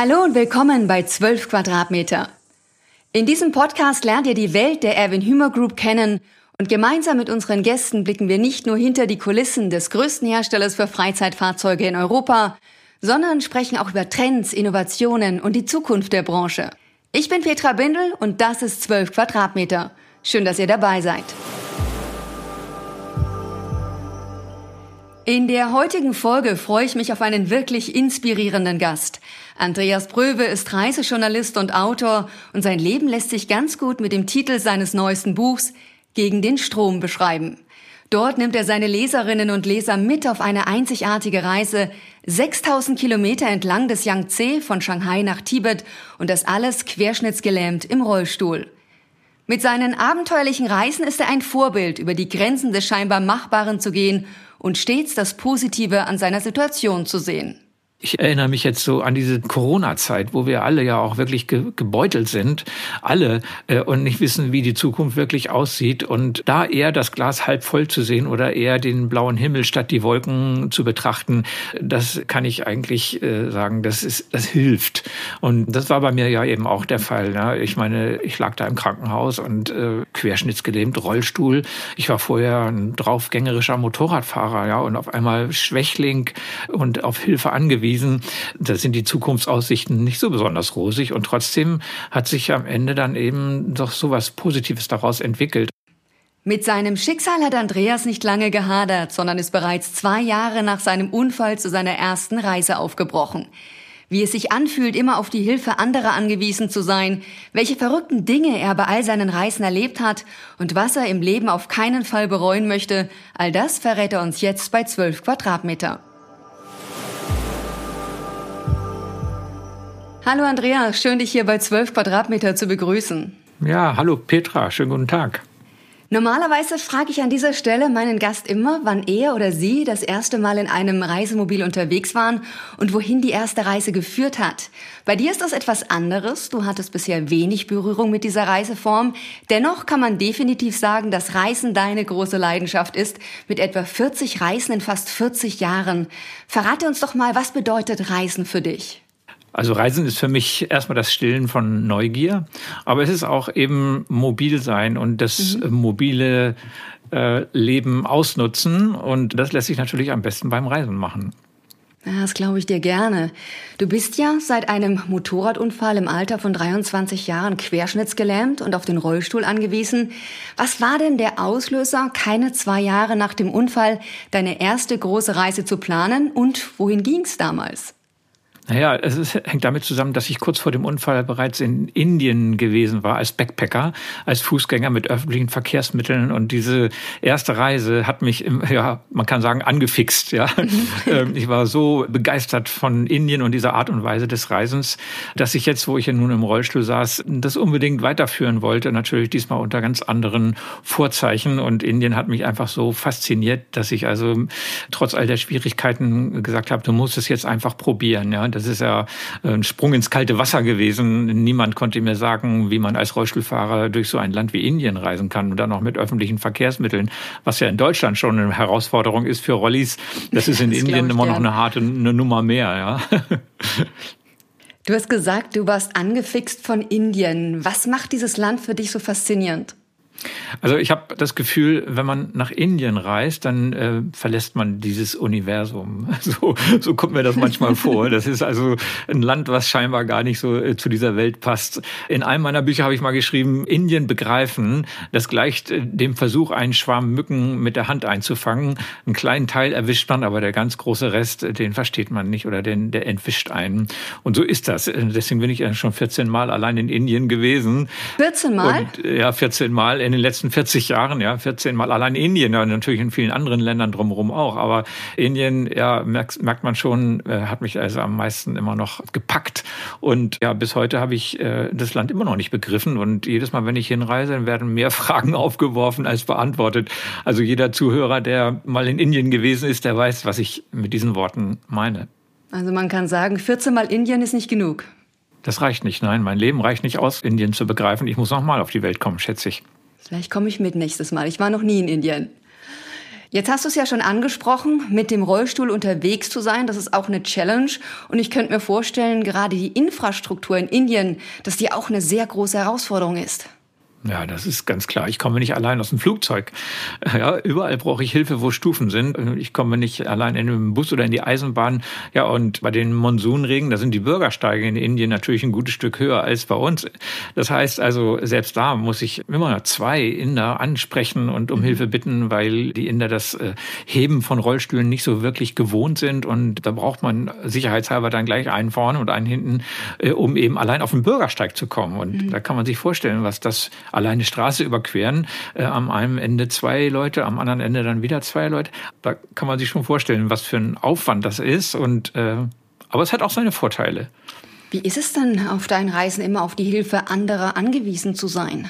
Hallo und willkommen bei 12 Quadratmeter. In diesem Podcast lernt ihr die Welt der Erwin Hümer Group kennen und gemeinsam mit unseren Gästen blicken wir nicht nur hinter die Kulissen des größten Herstellers für Freizeitfahrzeuge in Europa, sondern sprechen auch über Trends, Innovationen und die Zukunft der Branche. Ich bin Petra Bindel und das ist 12 Quadratmeter. Schön, dass ihr dabei seid. In der heutigen Folge freue ich mich auf einen wirklich inspirierenden Gast. Andreas Bröwe ist Reisejournalist und Autor und sein Leben lässt sich ganz gut mit dem Titel seines neuesten Buchs Gegen den Strom beschreiben. Dort nimmt er seine Leserinnen und Leser mit auf eine einzigartige Reise, 6000 Kilometer entlang des Yangtze von Shanghai nach Tibet und das alles querschnittsgelähmt im Rollstuhl. Mit seinen abenteuerlichen Reisen ist er ein Vorbild, über die Grenzen des scheinbar Machbaren zu gehen und stets das Positive an seiner Situation zu sehen. Ich erinnere mich jetzt so an diese Corona-Zeit, wo wir alle ja auch wirklich ge gebeutelt sind, alle, äh, und nicht wissen, wie die Zukunft wirklich aussieht. Und da eher das Glas halb voll zu sehen oder eher den blauen Himmel statt die Wolken zu betrachten, das kann ich eigentlich äh, sagen, das ist, das hilft. Und das war bei mir ja eben auch der Fall. Ne? Ich meine, ich lag da im Krankenhaus und äh, querschnittsgelähmt, Rollstuhl. Ich war vorher ein draufgängerischer Motorradfahrer, ja, und auf einmal Schwächling und auf Hilfe angewiesen bewiesen, da sind die Zukunftsaussichten nicht so besonders rosig und trotzdem hat sich am Ende dann eben doch so was Positives daraus entwickelt. Mit seinem Schicksal hat Andreas nicht lange gehadert, sondern ist bereits zwei Jahre nach seinem Unfall zu seiner ersten Reise aufgebrochen. Wie es sich anfühlt, immer auf die Hilfe anderer angewiesen zu sein, welche verrückten Dinge er bei all seinen Reisen erlebt hat und was er im Leben auf keinen Fall bereuen möchte, all das verrät er uns jetzt bei 12 Quadratmeter. Hallo Andrea, schön dich hier bei 12 Quadratmeter zu begrüßen. Ja, hallo Petra, schönen guten Tag. Normalerweise frage ich an dieser Stelle meinen Gast immer, wann er oder sie das erste Mal in einem Reisemobil unterwegs waren und wohin die erste Reise geführt hat. Bei dir ist das etwas anderes. Du hattest bisher wenig Berührung mit dieser Reiseform. Dennoch kann man definitiv sagen, dass Reisen deine große Leidenschaft ist. Mit etwa 40 Reisen in fast 40 Jahren. Verrate uns doch mal, was bedeutet Reisen für dich? Also Reisen ist für mich erstmal das Stillen von Neugier, aber es ist auch eben mobil sein und das mhm. mobile äh, Leben ausnutzen und das lässt sich natürlich am besten beim Reisen machen. Das glaube ich dir gerne. Du bist ja seit einem Motorradunfall im Alter von 23 Jahren querschnittsgelähmt und auf den Rollstuhl angewiesen. Was war denn der Auslöser, keine zwei Jahre nach dem Unfall deine erste große Reise zu planen und wohin ging's damals? Naja, es ist, hängt damit zusammen, dass ich kurz vor dem Unfall bereits in Indien gewesen war als Backpacker, als Fußgänger mit öffentlichen Verkehrsmitteln und diese erste Reise hat mich, im, ja, man kann sagen, angefixt. Ja, mhm. ähm, ich war so begeistert von Indien und dieser Art und Weise des Reisens, dass ich jetzt, wo ich ja nun im Rollstuhl saß, das unbedingt weiterführen wollte. Natürlich diesmal unter ganz anderen Vorzeichen und Indien hat mich einfach so fasziniert, dass ich also trotz all der Schwierigkeiten gesagt habe, du musst es jetzt einfach probieren. Ja, das ist ja ein Sprung ins kalte Wasser gewesen. Niemand konnte mir sagen, wie man als Rollstuhlfahrer durch so ein Land wie Indien reisen kann und dann noch mit öffentlichen Verkehrsmitteln, was ja in Deutschland schon eine Herausforderung ist für Rollis. Das ist in das Indien immer noch eine harte eine Nummer mehr, ja. Du hast gesagt, du warst angefixt von Indien. Was macht dieses Land für dich so faszinierend? Also ich habe das Gefühl, wenn man nach Indien reist, dann äh, verlässt man dieses Universum. So, so kommt mir das manchmal vor. Das ist also ein Land, was scheinbar gar nicht so äh, zu dieser Welt passt. In einem meiner Bücher habe ich mal geschrieben, Indien begreifen, das gleicht äh, dem Versuch, einen Schwarm Mücken mit der Hand einzufangen. Einen kleinen Teil erwischt man, aber der ganz große Rest, äh, den versteht man nicht oder den, der entwischt einen. Und so ist das. Äh, deswegen bin ich schon 14 Mal allein in Indien gewesen. 14 Mal? Und, ja, 14 Mal in den letzten 40 Jahren, ja, 14 Mal allein Indien, ja, natürlich in vielen anderen Ländern drumherum auch, aber Indien, ja, merkt, merkt man schon, äh, hat mich also am meisten immer noch gepackt und ja, bis heute habe ich äh, das Land immer noch nicht begriffen und jedes Mal, wenn ich hinreise, werden mehr Fragen aufgeworfen als beantwortet. Also jeder Zuhörer, der mal in Indien gewesen ist, der weiß, was ich mit diesen Worten meine. Also man kann sagen, 14 Mal Indien ist nicht genug. Das reicht nicht, nein. Mein Leben reicht nicht aus, Indien zu begreifen. Ich muss noch mal auf die Welt kommen, schätze ich. Vielleicht komme ich mit nächstes Mal. Ich war noch nie in Indien. Jetzt hast du es ja schon angesprochen, mit dem Rollstuhl unterwegs zu sein, das ist auch eine Challenge. Und ich könnte mir vorstellen, gerade die Infrastruktur in Indien, dass die auch eine sehr große Herausforderung ist. Ja, das ist ganz klar. Ich komme nicht allein aus dem Flugzeug. Ja, überall brauche ich Hilfe, wo Stufen sind. Ich komme nicht allein in den Bus oder in die Eisenbahn. Ja, und bei den Monsunregen, da sind die Bürgersteige in Indien natürlich ein gutes Stück höher als bei uns. Das heißt also, selbst da muss ich immer zwei Inder ansprechen und um mhm. Hilfe bitten, weil die Inder das äh, Heben von Rollstühlen nicht so wirklich gewohnt sind. Und da braucht man sicherheitshalber dann gleich einen vorne und einen hinten, äh, um eben allein auf den Bürgersteig zu kommen. Und mhm. da kann man sich vorstellen, was das alleine Straße überqueren, äh, am einen Ende zwei Leute, am anderen Ende dann wieder zwei Leute. Da kann man sich schon vorstellen, was für ein Aufwand das ist. Und äh, aber es hat auch seine Vorteile. Wie ist es dann auf deinen Reisen immer auf die Hilfe anderer angewiesen zu sein?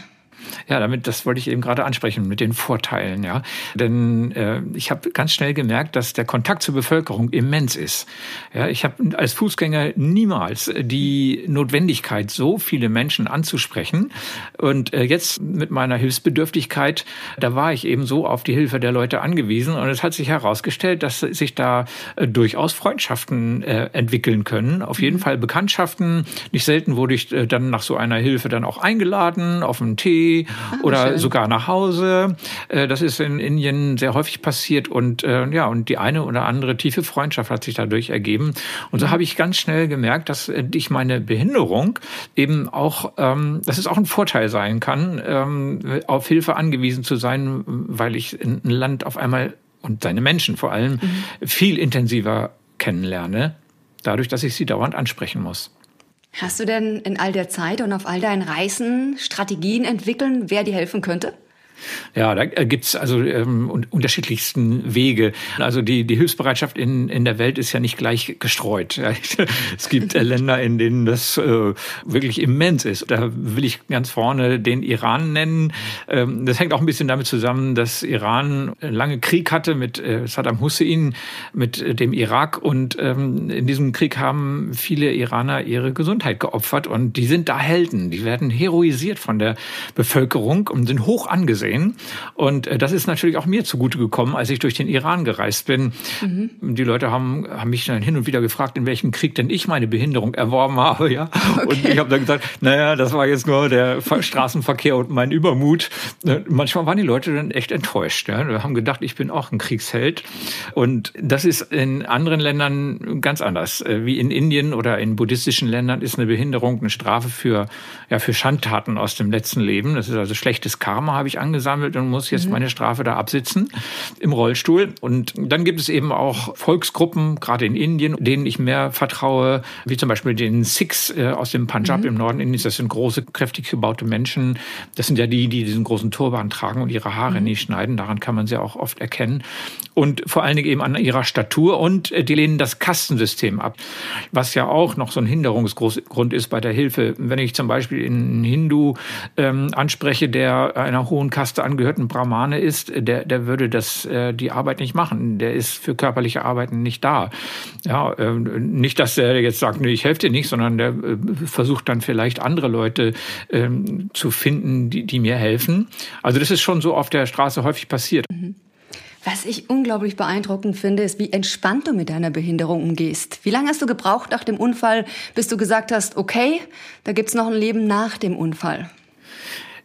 Ja, damit, das wollte ich eben gerade ansprechen mit den Vorteilen, ja. Denn äh, ich habe ganz schnell gemerkt, dass der Kontakt zur Bevölkerung immens ist. Ja, ich habe als Fußgänger niemals die Notwendigkeit, so viele Menschen anzusprechen. Und äh, jetzt mit meiner Hilfsbedürftigkeit, da war ich eben so auf die Hilfe der Leute angewiesen. Und es hat sich herausgestellt, dass sich da äh, durchaus Freundschaften äh, entwickeln können. Auf jeden mhm. Fall Bekanntschaften. Nicht selten wurde ich äh, dann nach so einer Hilfe dann auch eingeladen auf einen Tee ah, oder schön. sogar nach Hause. Äh, das ist in Indien sehr häufig passiert und äh, ja, und die eine oder andere tiefe Freundschaft hat sich dadurch ergeben. Und so mhm. habe ich ganz schnell gemerkt, dass äh, ich meine Behinderung eben auch, ähm, dass es auch ein Vorteil sein kann, ähm, auf Hilfe angewiesen zu sein, weil ich ein Land auf einmal und seine Menschen vor allem mhm. viel intensiver kennenlerne, dadurch, dass ich sie dauernd ansprechen muss. Hast du denn in all der Zeit und auf all deinen Reisen Strategien entwickeln, wer dir helfen könnte? Ja, da gibt's also ähm, unterschiedlichsten Wege. Also die, die Hilfsbereitschaft in, in der Welt ist ja nicht gleich gestreut. Es gibt äh, Länder, in denen das äh, wirklich immens ist. Da will ich ganz vorne den Iran nennen. Ähm, das hängt auch ein bisschen damit zusammen, dass Iran lange Krieg hatte mit äh, Saddam Hussein, mit äh, dem Irak. Und ähm, in diesem Krieg haben viele Iraner ihre Gesundheit geopfert. Und die sind da Helden. Die werden heroisiert von der Bevölkerung und sind hoch angesehen sehen. Und äh, das ist natürlich auch mir zugute gekommen, als ich durch den Iran gereist bin. Mhm. Die Leute haben, haben mich dann hin und wieder gefragt, in welchem Krieg denn ich meine Behinderung erworben habe. Ja? Okay. Und ich habe dann gesagt, naja, das war jetzt nur der Straßenverkehr und mein Übermut. Äh, manchmal waren die Leute dann echt enttäuscht. Ja? Wir haben gedacht, ich bin auch ein Kriegsheld. Und das ist in anderen Ländern ganz anders. Äh, wie in Indien oder in buddhistischen Ländern ist eine Behinderung eine Strafe für, ja, für Schandtaten aus dem letzten Leben. Das ist also schlechtes Karma, habe ich angesehen angesammelt und muss jetzt mhm. meine Strafe da absitzen im Rollstuhl. Und dann gibt es eben auch Volksgruppen, gerade in Indien, denen ich mehr vertraue, wie zum Beispiel den Sikhs äh, aus dem Punjab mhm. im Norden Indiens. Das sind große, kräftig gebaute Menschen. Das sind ja die, die diesen großen Turban tragen und ihre Haare mhm. nicht schneiden. Daran kann man sie auch oft erkennen. Und vor allen Dingen eben an ihrer Statur. Und äh, die lehnen das Kastensystem ab, was ja auch noch so ein Hinderungsgrund ist bei der Hilfe. Wenn ich zum Beispiel einen Hindu ähm, anspreche, der einer hohen Kaste angehörten Brahmane ist, der, der würde das, äh, die Arbeit nicht machen. Der ist für körperliche Arbeiten nicht da. Ja, äh, nicht, dass er jetzt sagt, nee, ich helfe dir nicht, sondern der äh, versucht dann vielleicht andere Leute ähm, zu finden, die, die mir helfen. Also das ist schon so auf der Straße häufig passiert. Mhm. Was ich unglaublich beeindruckend finde, ist, wie entspannt du mit deiner Behinderung umgehst. Wie lange hast du gebraucht nach dem Unfall, bis du gesagt hast, okay, da gibt's noch ein Leben nach dem Unfall?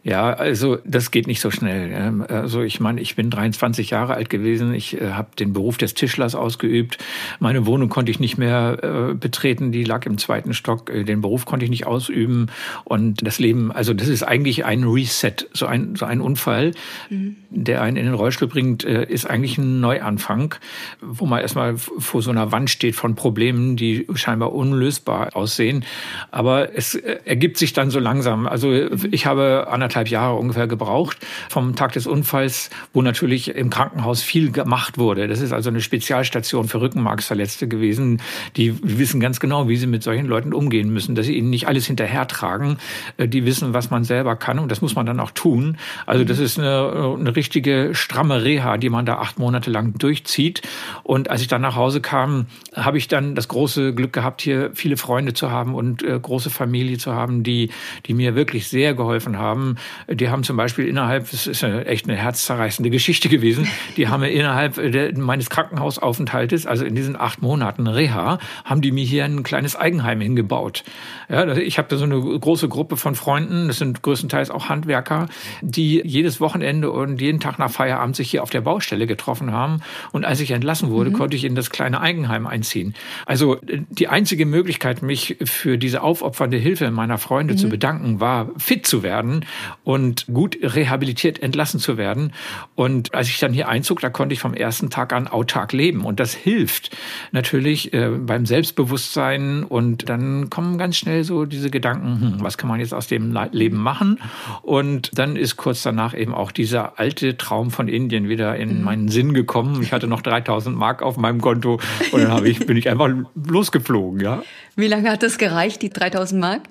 Ja, also das geht nicht so schnell. Also ich meine, ich bin 23 Jahre alt gewesen. Ich äh, habe den Beruf des Tischlers ausgeübt. Meine Wohnung konnte ich nicht mehr äh, betreten. Die lag im zweiten Stock. Äh, den Beruf konnte ich nicht ausüben. Und das Leben, also das ist eigentlich ein Reset, so ein, so ein Unfall, mhm. der einen in den Rollstuhl bringt, äh, ist eigentlich ein Neuanfang, wo man erstmal vor so einer Wand steht von Problemen, die scheinbar unlösbar aussehen. Aber es ergibt sich dann so langsam. Also ich habe anderthalb anderthalb Jahre ungefähr gebraucht vom Tag des Unfalls, wo natürlich im Krankenhaus viel gemacht wurde. Das ist also eine Spezialstation für Rückenmarksverletzte gewesen. Die wissen ganz genau, wie sie mit solchen Leuten umgehen müssen, dass sie ihnen nicht alles hinterhertragen. Äh, die wissen, was man selber kann und das muss man dann auch tun. Also das ist eine, eine richtige stramme Reha, die man da acht Monate lang durchzieht. Und als ich dann nach Hause kam, habe ich dann das große Glück gehabt, hier viele Freunde zu haben und äh, große Familie zu haben, die, die mir wirklich sehr geholfen haben. Die haben zum Beispiel innerhalb, das ist ja echt eine herzzerreißende Geschichte gewesen, die haben innerhalb der, meines Krankenhausaufenthaltes, also in diesen acht Monaten Reha, haben die mir hier ein kleines Eigenheim hingebaut. Ja, ich habe da so eine große Gruppe von Freunden, das sind größtenteils auch Handwerker, die jedes Wochenende und jeden Tag nach Feierabend sich hier auf der Baustelle getroffen haben. Und als ich entlassen wurde, mhm. konnte ich in das kleine Eigenheim einziehen. Also die einzige Möglichkeit, mich für diese aufopfernde Hilfe meiner Freunde mhm. zu bedanken, war fit zu werden und gut rehabilitiert entlassen zu werden. Und als ich dann hier einzog, da konnte ich vom ersten Tag an autark leben. Und das hilft natürlich äh, beim Selbstbewusstsein. Und dann kommen ganz schnell so diese Gedanken, hm, was kann man jetzt aus dem Leben machen? Und dann ist kurz danach eben auch dieser alte Traum von Indien wieder in mhm. meinen Sinn gekommen. Ich hatte noch 3000 Mark auf meinem Konto und dann ich, bin ich einfach losgeflogen, ja. Wie lange hat das gereicht, die 3000 Mark?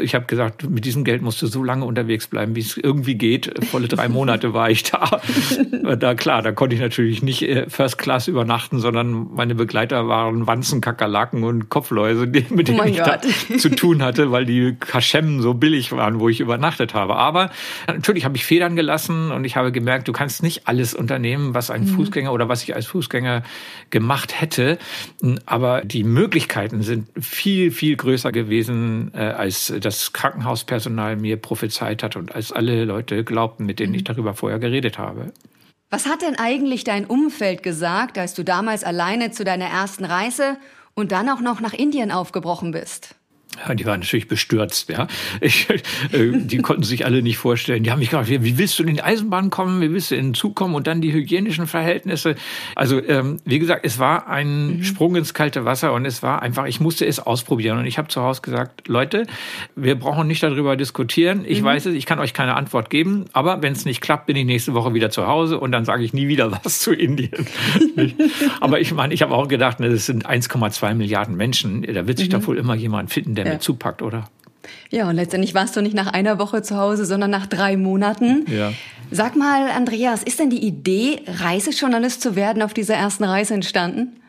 Ich habe gesagt, mit diesem Geld musst du so lange unterwegs bleiben, wie es irgendwie geht. Volle drei Monate war ich da. da klar, da konnte ich natürlich nicht äh, First Class übernachten, sondern meine Begleiter waren Wanzen, Kakerlaken und Kopfläuse, mit denen oh ich Gott. da zu tun hatte, weil die Kaschemmen so billig waren, wo ich übernachtet habe. Aber natürlich habe ich Federn gelassen und ich habe gemerkt, du kannst nicht alles unternehmen, was ein mhm. Fußgänger oder was ich als Fußgänger gemacht hätte. Aber die Möglichkeiten sind viel, viel größer gewesen äh, als das Krankenhauspersonal mir prophezeit hat und als alle Leute glaubten, mit denen ich mhm. darüber vorher geredet habe. Was hat denn eigentlich dein Umfeld gesagt, als du damals alleine zu deiner ersten Reise und dann auch noch nach Indien aufgebrochen bist? Ja, die waren natürlich bestürzt. Ja, ich, äh, die konnten sich alle nicht vorstellen. Die haben mich gefragt, wie willst du in die Eisenbahn kommen? Wie willst du in den Zug kommen? Und dann die hygienischen Verhältnisse. Also ähm, wie gesagt, es war ein mhm. Sprung ins kalte Wasser und es war einfach, ich musste es ausprobieren. Und ich habe zu Hause gesagt, Leute, wir brauchen nicht darüber diskutieren. Ich mhm. weiß es, ich kann euch keine Antwort geben. Aber wenn es nicht klappt, bin ich nächste Woche wieder zu Hause und dann sage ich nie wieder was zu Indien. aber ich meine, ich habe auch gedacht, das sind 1,2 Milliarden Menschen. Da wird sich mhm. doch wohl immer jemand finden, der ja. mit zupackt, oder? Ja, und letztendlich warst du nicht nach einer Woche zu Hause, sondern nach drei Monaten. Ja. Sag mal, Andreas, ist denn die Idee, Reisejournalist zu werden, auf dieser ersten Reise entstanden?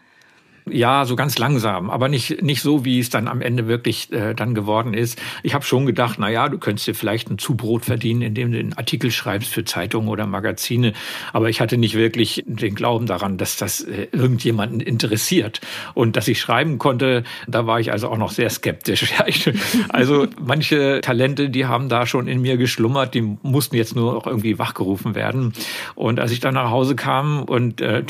Ja, so ganz langsam, aber nicht, nicht so, wie es dann am Ende wirklich äh, dann geworden ist. Ich habe schon gedacht, na ja, du könntest dir vielleicht ein Zubrot verdienen, indem du einen Artikel schreibst für Zeitungen oder Magazine. Aber ich hatte nicht wirklich den Glauben daran, dass das äh, irgendjemanden interessiert. Und dass ich schreiben konnte, da war ich also auch noch sehr skeptisch. also manche Talente, die haben da schon in mir geschlummert, die mussten jetzt nur noch irgendwie wachgerufen werden. Und als ich dann nach Hause kam und äh,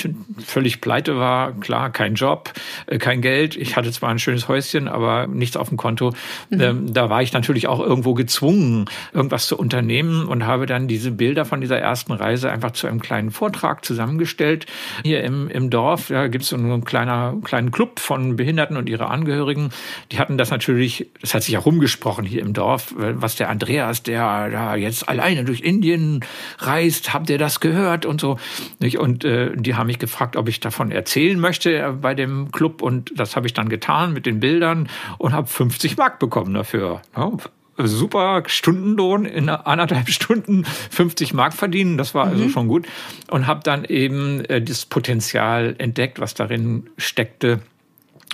völlig pleite war, klar, kein Job, äh, kein Geld. Ich hatte zwar ein schönes Häuschen, aber nichts auf dem Konto. Mhm. Ähm, da war ich natürlich auch irgendwo gezwungen, irgendwas zu unternehmen und habe dann diese Bilder von dieser ersten Reise einfach zu einem kleinen Vortrag zusammengestellt. Hier im, im Dorf ja, gibt es so einen kleiner, kleinen Club von Behinderten und ihre Angehörigen. Die hatten das natürlich, das hat sich auch rumgesprochen hier im Dorf, was der Andreas, der da jetzt alleine durch Indien reist, habt ihr das gehört und so. Und äh, die haben mich gefragt, ob ich davon erzählen möchte bei dem Club und das habe ich dann getan mit den Bildern und habe 50 Mark bekommen dafür. Ja, super Stundenlohn in anderthalb Stunden 50 Mark verdienen. Das war also mhm. schon gut. Und habe dann eben äh, das Potenzial entdeckt, was darin steckte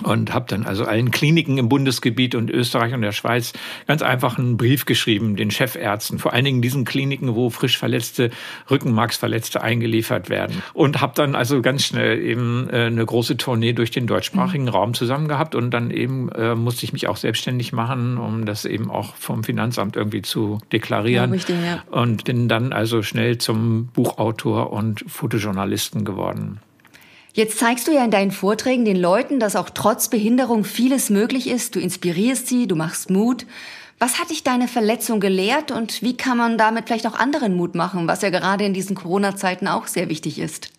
und habe dann also allen Kliniken im Bundesgebiet und Österreich und der Schweiz ganz einfach einen Brief geschrieben, den Chefärzten, vor allen Dingen diesen Kliniken, wo frisch verletzte Rückenmarksverletzte eingeliefert werden. Und habe dann also ganz schnell eben äh, eine große Tournee durch den deutschsprachigen mhm. Raum zusammen gehabt und dann eben äh, musste ich mich auch selbstständig machen, um das eben auch vom Finanzamt irgendwie zu deklarieren. Ja, richtig, ja. Und bin dann also schnell zum Buchautor und Fotojournalisten geworden. Jetzt zeigst du ja in deinen Vorträgen den Leuten, dass auch trotz Behinderung vieles möglich ist. Du inspirierst sie, du machst Mut. Was hat dich deine Verletzung gelehrt und wie kann man damit vielleicht auch anderen Mut machen, was ja gerade in diesen Corona-Zeiten auch sehr wichtig ist?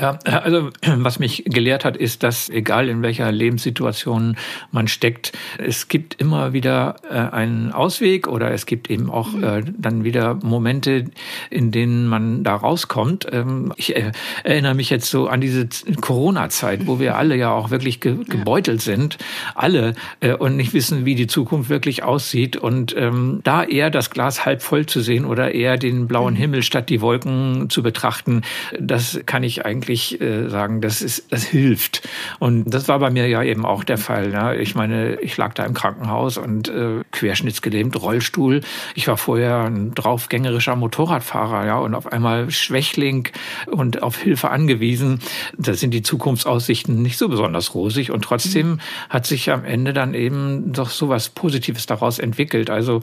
Ja, also was mich gelehrt hat, ist, dass egal in welcher Lebenssituation man steckt, es gibt immer wieder äh, einen Ausweg oder es gibt eben auch mhm. äh, dann wieder Momente, in denen man da rauskommt. Ähm, ich äh, erinnere mich jetzt so an diese Corona-Zeit, wo wir alle ja auch wirklich ge gebeutelt sind, alle äh, und nicht wissen, wie die Zukunft wirklich aussieht und ähm, da eher das Glas halb voll zu sehen oder eher den blauen mhm. Himmel statt die Wolken zu betrachten, das kann ich eigentlich eigentlich äh, sagen, das ist, das hilft. Und das war bei mir ja eben auch der Fall. Ja. Ich meine, ich lag da im Krankenhaus und äh, querschnittsgelähmt, Rollstuhl. Ich war vorher ein draufgängerischer Motorradfahrer, ja, und auf einmal Schwächling und auf Hilfe angewiesen. Da sind die Zukunftsaussichten nicht so besonders rosig und trotzdem mhm. hat sich am Ende dann eben doch so was Positives daraus entwickelt. Also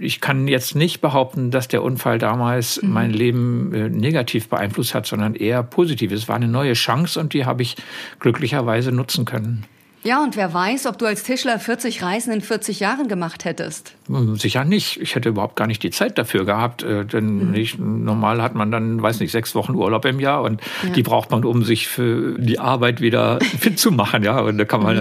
ich kann jetzt nicht behaupten, dass der Unfall damals mhm. mein Leben äh, negativ beeinflusst hat, sondern eher positiv. Es war eine neue Chance und die habe ich glücklicherweise nutzen können. Ja, und wer weiß, ob du als Tischler 40 Reisen in 40 Jahren gemacht hättest. Hm, sicher nicht. Ich hätte überhaupt gar nicht die Zeit dafür gehabt. Äh, denn mhm. nicht, normal hat man dann, weiß nicht, sechs Wochen Urlaub im Jahr und ja. die braucht man, um sich für die Arbeit wieder fit zu machen. Ja, und da kann man mhm.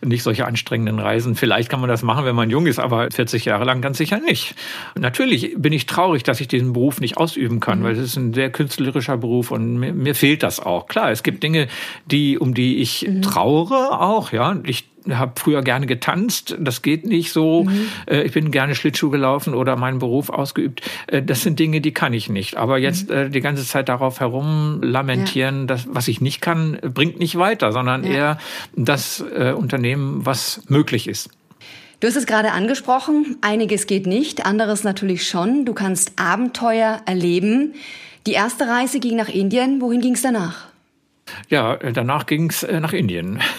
dann nicht solche anstrengenden Reisen. Vielleicht kann man das machen, wenn man jung ist, aber 40 Jahre lang ganz sicher nicht. Natürlich bin ich traurig, dass ich diesen Beruf nicht ausüben kann, mhm. weil es ist ein sehr künstlerischer Beruf und mir, mir, fehlt das auch. Klar, es gibt Dinge, die, um die ich mhm. trauere auch, ja, ja, ich habe früher gerne getanzt, das geht nicht so. Mhm. Äh, ich bin gerne Schlittschuh gelaufen oder meinen Beruf ausgeübt. Äh, das sind Dinge, die kann ich nicht. Aber jetzt mhm. Die ganze Zeit darauf herum lamentieren, ja. das, was ich nicht kann, bringt nicht weiter, sondern ja. eher das Unternehmen, was möglich ist. Du hast es gerade angesprochen, einiges geht nicht, anderes natürlich schon. Du kannst Abenteuer erleben. Die erste Reise ging nach Indien. Wohin ging es danach? Ja, äh, danach ging's äh, nach Indien.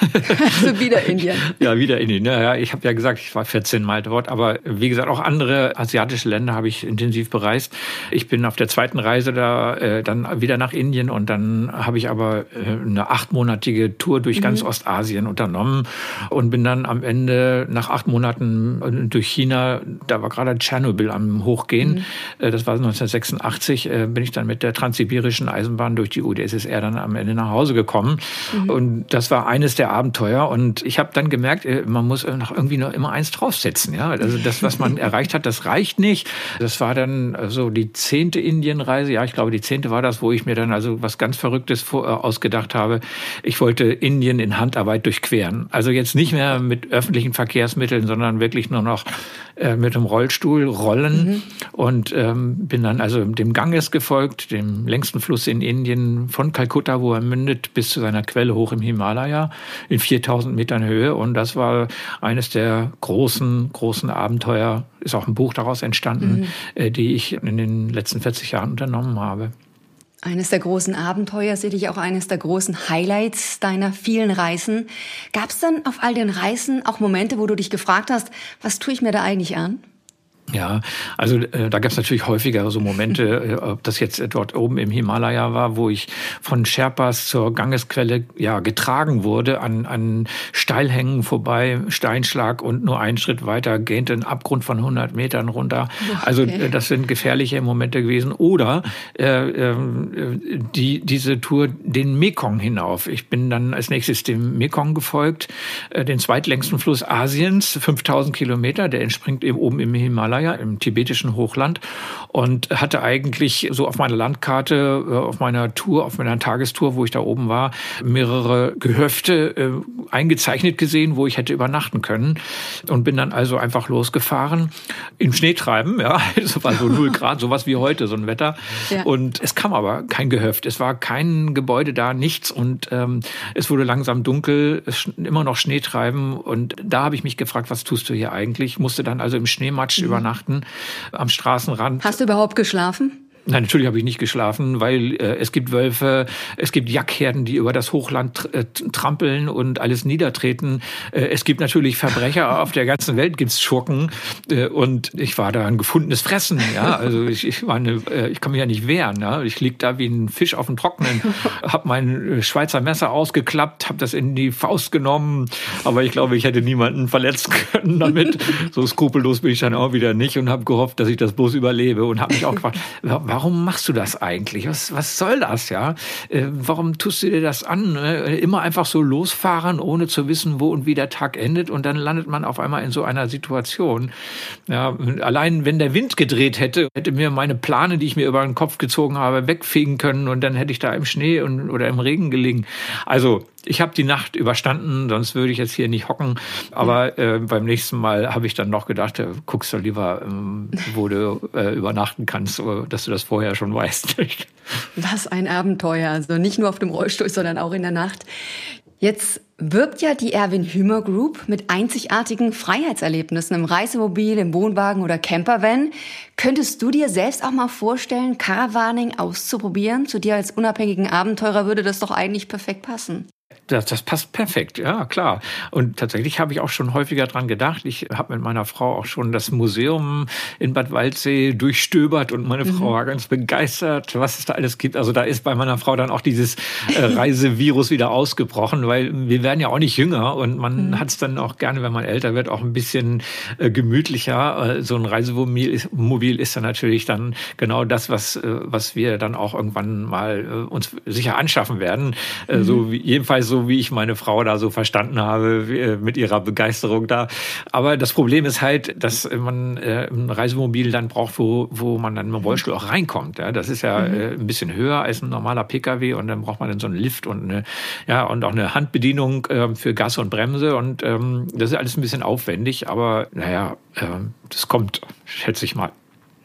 Also wieder Indien. ja, wieder Indien. Ja, ja, ich habe ja gesagt, ich war 14 Mal dort, aber wie gesagt, auch andere asiatische Länder habe ich intensiv bereist. Ich bin auf der zweiten Reise da äh, dann wieder nach Indien und dann habe ich aber äh, eine achtmonatige Tour durch mhm. ganz Ostasien unternommen und bin dann am Ende nach acht Monaten durch China, da war gerade Tschernobyl am Hochgehen, mhm. das war 1986, bin ich dann mit der transsibirischen Eisenbahn durch die UdSSR dann am Ende nach Hause Hause gekommen. Mhm. Und das war eines der Abenteuer. Und ich habe dann gemerkt, äh, man muss noch irgendwie noch immer eins draufsetzen. Ja? Also das, was man erreicht hat, das reicht nicht. Das war dann so die zehnte Indienreise. Ja, ich glaube, die zehnte war das, wo ich mir dann also was ganz Verrücktes äh, ausgedacht habe. Ich wollte Indien in Handarbeit durchqueren. Also jetzt nicht mehr mit öffentlichen Verkehrsmitteln, sondern wirklich nur noch äh, mit dem Rollstuhl rollen. Mhm. Und ähm, bin dann also dem Ganges gefolgt, dem längsten Fluss in Indien von Kalkutta, wo er mündet mündet bis zu seiner Quelle hoch im Himalaya in 4000 Metern Höhe. Und das war eines der großen, großen Abenteuer, ist auch ein Buch daraus entstanden, mhm. Äh, die ich in den letzten 40 Jahren unternommen habe. Eines der großen Abenteuer, sicherlich auch eines der großen Highlights deiner vielen Reisen. Gab es dann auf all den Reisen auch Momente, wo du dich gefragt hast, was tue ich mir da eigentlich an? Ja, also äh, da gab es natürlich häufiger so Momente, äh, ob das jetzt dort oben im Himalaya war, wo ich von Sherpas zur Gangesquelle ja getragen wurde, an, an Steilhängen vorbei, Steinschlag und nur einen Schritt weiter gähnte ein Abgrund von 100 Metern runter. Also, okay. Also das sind gefährliche Momente gewesen. Oder äh, äh, die, diese Tour den Mekong hinauf. Ich bin dann als nächstes dem Mekong gefolgt, äh, den zweitlängsten Fluss Asiens, 5000 Kilometer, der entspringt eben oben im Himalaya Himalaya im tibetischen Hochland und hatte eigentlich so auf meiner Landkarte, äh, auf meiner Tour, auf meiner Tagestour, wo ich da oben war, mehrere Gehöfte äh, eingezeichnet gesehen, wo ich hätte übernachten können und bin dann also einfach losgefahren im Schneetreiben, ja, es war so null Grad, sowas wie heute, so ein Wetter ja. und es kam aber kein Gehöft, es war kein Gebäude da, nichts und ähm, es wurde langsam dunkel, es immer noch Schneetreiben und da habe ich mich gefragt, was tust du hier eigentlich? musste dann also im Schneematsch mhm. Übernachten am Straßenrand. Hast du überhaupt geschlafen? Nein, natürlich habe ich nicht geschlafen, weil äh, es gibt Wölfe, es gibt Jackherden, die über das Hochland äh, trampeln und alles niedertreten. Äh, es gibt natürlich Verbrecher, auf der ganzen Welt gibt's Schurken äh, und ich war da ein gefundenes Fressen. Ja, also ich, ich, meine, äh, ich kann mich ja nicht wehren. Ja? Ich lieg da wie ein Fisch auf dem Trocknen, habe mein Schweizer Messer ausgeklappt, habe das in die Faust genommen, aber ich glaube, ich hätte niemanden verletzen können damit. So skrupellos bin ich dann auch wieder nicht und habe gehofft, dass ich das bloß überlebe und habe mich auch gefragt, warum machst du das eigentlich? Was, was soll das, ja? Äh, warum tust du dir das an? Ne? Immer einfach so losfahren, ohne zu wissen, wo und wie der Tag endet und dann landet man auf einmal in so einer Situation. Ja, allein wenn der Wind gedreht hätte, hätte mir meine Plane, die ich mir über den Kopf gezogen habe, wegfegen können und dann hätte ich da im Schnee und, oder im Regen gelegen. Also ich habe die Nacht überstanden, sonst würde ich jetzt hier nicht hocken. Aber äh, beim nächsten Mal habe ich dann noch gedacht, äh, guckst du lieber, ähm, wo du äh, übernachten kannst, dass du das vorher schon weißt. Was ein Abenteuer. Also nicht nur auf dem Rollstuhl, sondern auch in der Nacht. Jetzt wirbt ja die Erwin Hümer Group mit einzigartigen Freiheitserlebnissen im Reisemobil, im Wohnwagen oder Campervan. Könntest du dir selbst auch mal vorstellen, Caravaning auszuprobieren? Zu dir als unabhängigen Abenteurer würde das doch eigentlich perfekt passen. Das, das passt perfekt, ja klar. Und tatsächlich habe ich auch schon häufiger dran gedacht. Ich habe mit meiner Frau auch schon das Museum in Bad Waldsee durchstöbert und meine mhm. Frau war ganz begeistert, was es da alles gibt. Also da ist bei meiner Frau dann auch dieses äh, Reisevirus wieder ausgebrochen, weil wir werden ja auch nicht jünger und man mhm. hat es dann auch gerne, wenn man älter wird, auch ein bisschen äh, gemütlicher. Äh, so ein Reisemobil ist, Mobil ist dann natürlich dann genau das, was, was wir dann auch irgendwann mal uns sicher anschaffen werden. Mhm. So jedenfalls so wie ich meine Frau da so verstanden habe, äh, mit ihrer Begeisterung da. Aber das Problem ist halt, dass man äh, ein Reisemobil dann braucht, wo, wo man dann mit dem Rollstuhl auch reinkommt. Ja, das ist ja mhm. äh, ein bisschen höher als ein normaler Pkw und dann braucht man dann so einen Lift und eine, ja, und auch eine Handbedienung äh, für Gas und Bremse und ähm, das ist alles ein bisschen aufwendig, aber naja, äh, das kommt, schätze ich mal.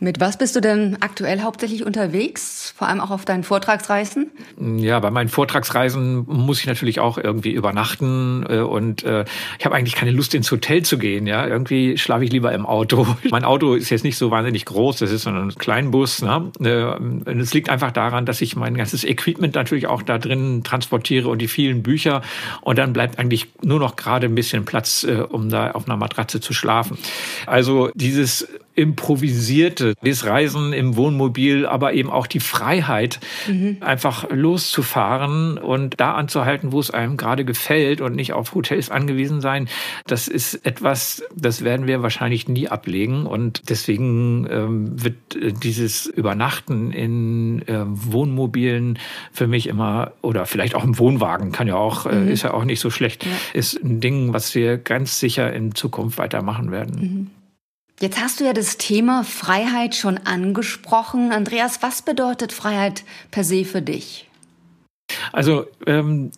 Mit was bist du denn aktuell hauptsächlich unterwegs, vor allem auch auf deinen Vortragsreisen? Ja, bei meinen Vortragsreisen muss ich natürlich auch irgendwie übernachten äh, und äh, ich habe eigentlich keine Lust ins Hotel zu gehen. Ja, irgendwie schlafe ich lieber im Auto. Mein Auto ist jetzt nicht so wahnsinnig groß, das ist so ein Kleinbus. Ne? Äh, es liegt einfach daran, dass ich mein ganzes Equipment natürlich auch da drin transportiere und die vielen Bücher und dann bleibt eigentlich nur noch gerade ein bisschen Platz, um da auf einer Matratze zu schlafen. Also dieses improvisierte, das Reisen im Wohnmobil, aber eben auch die Freiheit, mhm. einfach loszufahren und da anzuhalten, wo es einem gerade gefällt und nicht auf Hotels angewiesen sein. Das ist etwas, das werden wir wahrscheinlich nie ablegen und deswegen ähm, wird äh, dieses Übernachten in äh, Wohnmobilen für mich immer oder vielleicht auch im Wohnwagen kann ja auch, äh, mhm. ist ja auch nicht so schlecht, ja. ist ein Ding, was wir ganz sicher in Zukunft weitermachen werden. Mhm. Jetzt hast du ja das Thema Freiheit schon angesprochen. Andreas, was bedeutet Freiheit per se für dich? Also ähm,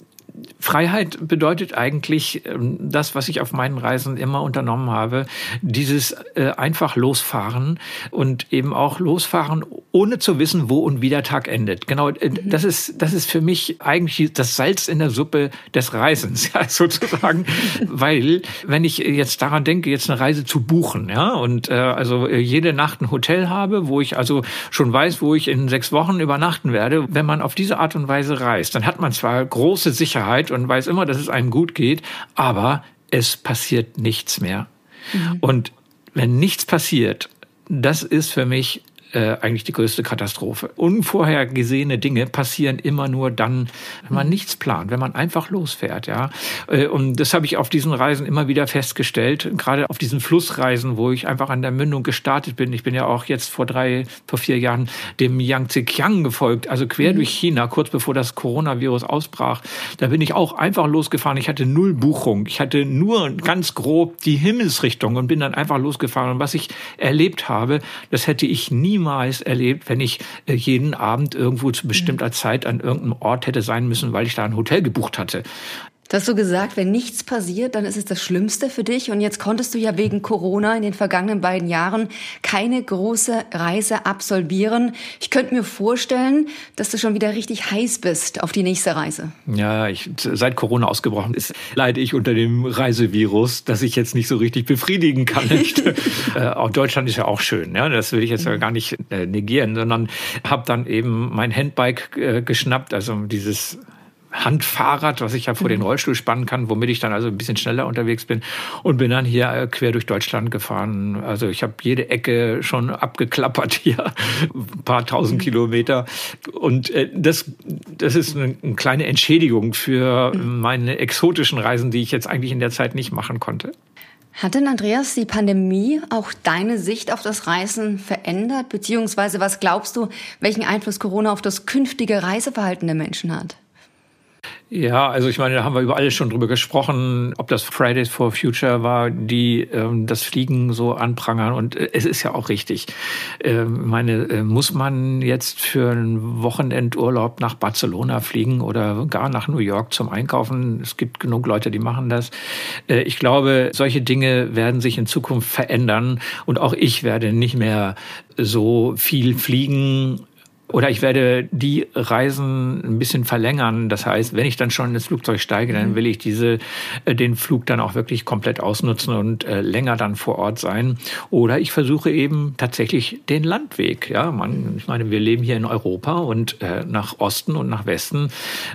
Freiheit bedeutet eigentlich ähm, das, was ich auf meinen Reisen immer unternommen habe, dieses äh, einfach losfahren und eben auch losfahren, ohne zu wissen, wo und wie der Tag endet. Genau, äh, mhm. das ist das ist für mich eigentlich das Salz in der Suppe des Reisens, ja, sozusagen, weil wenn ich jetzt daran denke, jetzt eine Reise zu buchen, ja, und äh, also äh, jede Nacht ein Hotel habe, wo ich also schon weiß, wo ich in sechs Wochen übernachten werde, wenn man auf diese Art und Weise reist, dann hat man zwar große Sicherheit und weiß immer, dass es einem gut geht, aber es passiert nichts mehr. Mhm. Und wenn nichts passiert, das ist für mich äh, eigentlich die größte Katastrophe. Unvorhergesehene Dinge passieren immer nur dann, wenn man nichts plant, wenn man einfach losfährt, ja. Äh, und das habe ich auf diesen Reisen immer wieder festgestellt, gerade auf diesen Flussreisen, wo ich einfach an der Mündung gestartet bin. Ich bin ja auch jetzt vor drei, vor vier Jahren dem Yangtze-Kiang gefolgt, also quer mhm. durch China, kurz bevor das Coronavirus ausbrach. Da bin ich auch einfach losgefahren. Ich hatte null Buchung. Ich hatte nur ganz grob die Himmelsrichtung und bin dann einfach losgefahren. Und was ich erlebt habe, das hätte ich nie niemals erlebt, wenn ich äh, jeden Abend irgendwo zu bestimmter. Zeit an irgendeinem Ort hätte sein müssen, weil ich da ein Hotel gebucht hatte. Du hast du gesagt, wenn nichts passiert, dann ist es das Schlimmste für dich. Und jetzt konntest du ja wegen Corona in den vergangenen beiden Jahren keine große Reise absolvieren. Ich könnte mir vorstellen, dass du schon wieder richtig heiß bist auf die nächste Reise. Ja, ich, seit Corona ausgebrochen ist, leide ich unter dem Reisevirus, das ich jetzt nicht so richtig befriedigen kann. äh, auch Deutschland ist ja auch schön, ja? das will ich jetzt mhm. gar nicht äh, negieren, sondern habe dann eben mein Handbike äh, geschnappt, also dieses Handfahrrad, was ich ja vor den mhm. Rollstuhl spannen kann, womit ich dann also ein bisschen schneller unterwegs bin und bin dann hier äh, quer durch Deutschland gefahren. Also ich habe jede Ecke schon abgeklappert hier, ein paar tausend mhm. Kilometer. Und äh, das, das ist eine, eine kleine Entschädigung für mhm. meine exotischen Reisen, die ich jetzt eigentlich in der Zeit nicht machen konnte. Hat denn Andreas die Pandemie auch deine Sicht auf das Reisen verändert? Beziehungsweise was glaubst du, welchen Einfluss Corona auf das künftige Reiseverhalten der Menschen hat? Ja, also ich meine, da haben wir über alles schon drüber gesprochen, ob das Fridays for Future war, die ähm, das Fliegen so anprangern. Und äh, es ist ja auch richtig. Äh, meine, äh, muss man jetzt für einen Wochenendurlaub nach Barcelona fliegen oder gar nach New York zum Einkaufen? Es gibt genug Leute, die machen das. Äh, ich glaube, solche Dinge werden sich in Zukunft verändern. Und auch ich werde nicht mehr so viel fliegen oder ich werde die Reisen ein bisschen verlängern. Das heißt, wenn ich dann schon ins Flugzeug steige, dann mhm. will ich diese, äh, den Flug dann auch wirklich komplett ausnutzen und äh, länger dann vor Ort sein. Oder ich versuche eben tatsächlich den Landweg. Ja, man, ich meine, wir leben hier in Europa und äh, nach Osten und nach Westen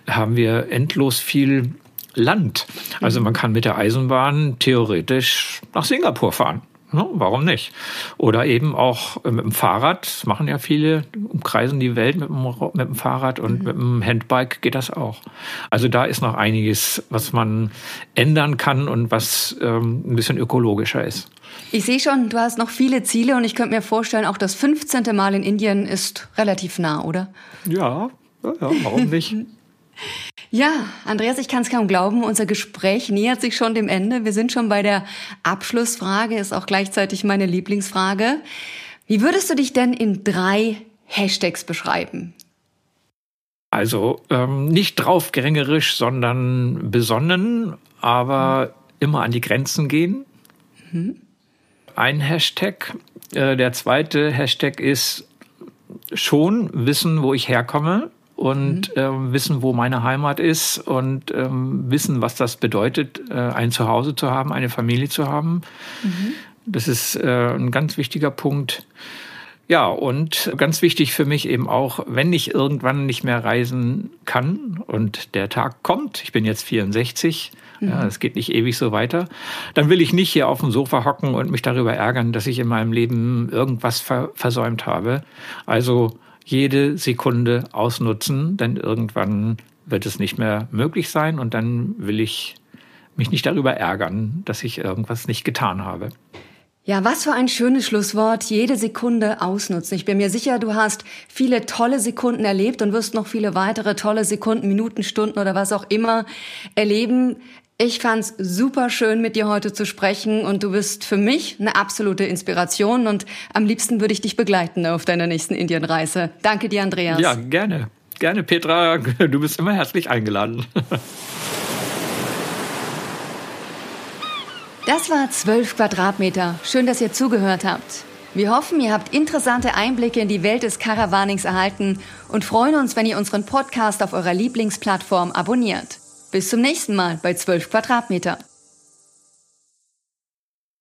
haben wir endlos viel Land. Also mhm. man kann mit der Eisenbahn theoretisch nach Singapur fahren. Ne, warum nicht? Oder eben auch äh, mit dem Fahrrad, das machen ja viele, umkreisen die Welt mit dem, mit dem Fahrrad und mhm. mit dem Handbike geht das auch. Also da ist noch einiges, was man ändern kann und was ähm, ein bisschen ökologischer ist. Ich sehe schon, du hast noch viele Ziele und ich könnte mir vorstellen, auch das 15. Mal in Indien ist relativ nah, oder? Ja, ja warum nicht? Ja, Andreas, ich kann es kaum glauben, unser Gespräch nähert sich schon dem Ende. Wir sind schon bei der Abschlussfrage, ist auch gleichzeitig meine Lieblingsfrage. Wie würdest du dich denn in drei Hashtags beschreiben? Also ähm, nicht draufgängerisch, sondern besonnen, aber mhm. immer an die Grenzen gehen. Mhm. Ein Hashtag. Äh, der zweite Hashtag ist schon wissen, wo ich herkomme und mhm. ähm, wissen, wo meine Heimat ist und ähm, wissen, was das bedeutet, äh, ein Zuhause zu haben, eine Familie zu haben. Mhm. Das ist äh, ein ganz wichtiger Punkt. Ja, und ganz wichtig für mich eben auch, wenn ich irgendwann nicht mehr reisen kann und der Tag kommt, ich bin jetzt 64, mhm. ja, es geht nicht ewig so weiter, dann will ich nicht hier auf dem Sofa hocken und mich darüber ärgern, dass ich in meinem Leben irgendwas ver versäumt habe. Also jede Sekunde ausnutzen, denn irgendwann wird es nicht mehr möglich sein und dann will ich mich nicht darüber ärgern, dass ich irgendwas nicht getan habe. Ja, was für ein schönes Schlusswort. Jede Sekunde ausnutzen. Ich bin mir sicher, du hast viele tolle Sekunden erlebt und wirst noch viele weitere tolle Sekunden, Minuten, Stunden oder was auch immer erleben. Ich fand's super schön, mit dir heute zu sprechen und du bist für mich eine absolute Inspiration und am liebsten würde ich dich begleiten auf deiner nächsten Indienreise. Danke dir, Andreas. Ja, gerne. Gerne, Petra. Du bist immer herzlich eingeladen. Das war 12 Quadratmeter. Schön, dass ihr zugehört habt. Wir hoffen, ihr habt interessante Einblicke in die Welt des Caravanings erhalten und freuen uns, wenn ihr unseren Podcast auf eurer Lieblingsplattform abonniert. Bis zum nächsten Mal bei 12 Quadratmeter.